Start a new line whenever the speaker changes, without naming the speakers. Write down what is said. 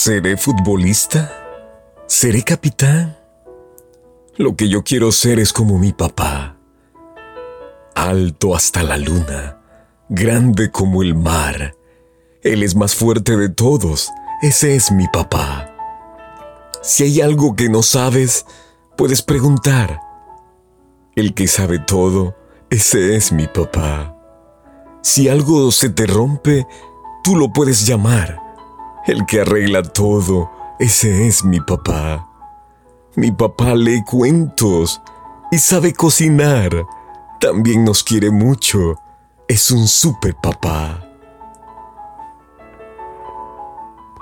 ¿Seré futbolista? ¿Seré capitán? Lo que yo quiero ser es como mi papá. Alto hasta la luna, grande como el mar. Él es más fuerte de todos. Ese es mi papá. Si hay algo que no sabes, puedes preguntar. El que sabe todo, ese es mi papá. Si algo se te rompe, tú lo puedes llamar. El que arregla todo, ese es mi papá. Mi papá lee cuentos y sabe cocinar. También nos quiere mucho. Es un super papá.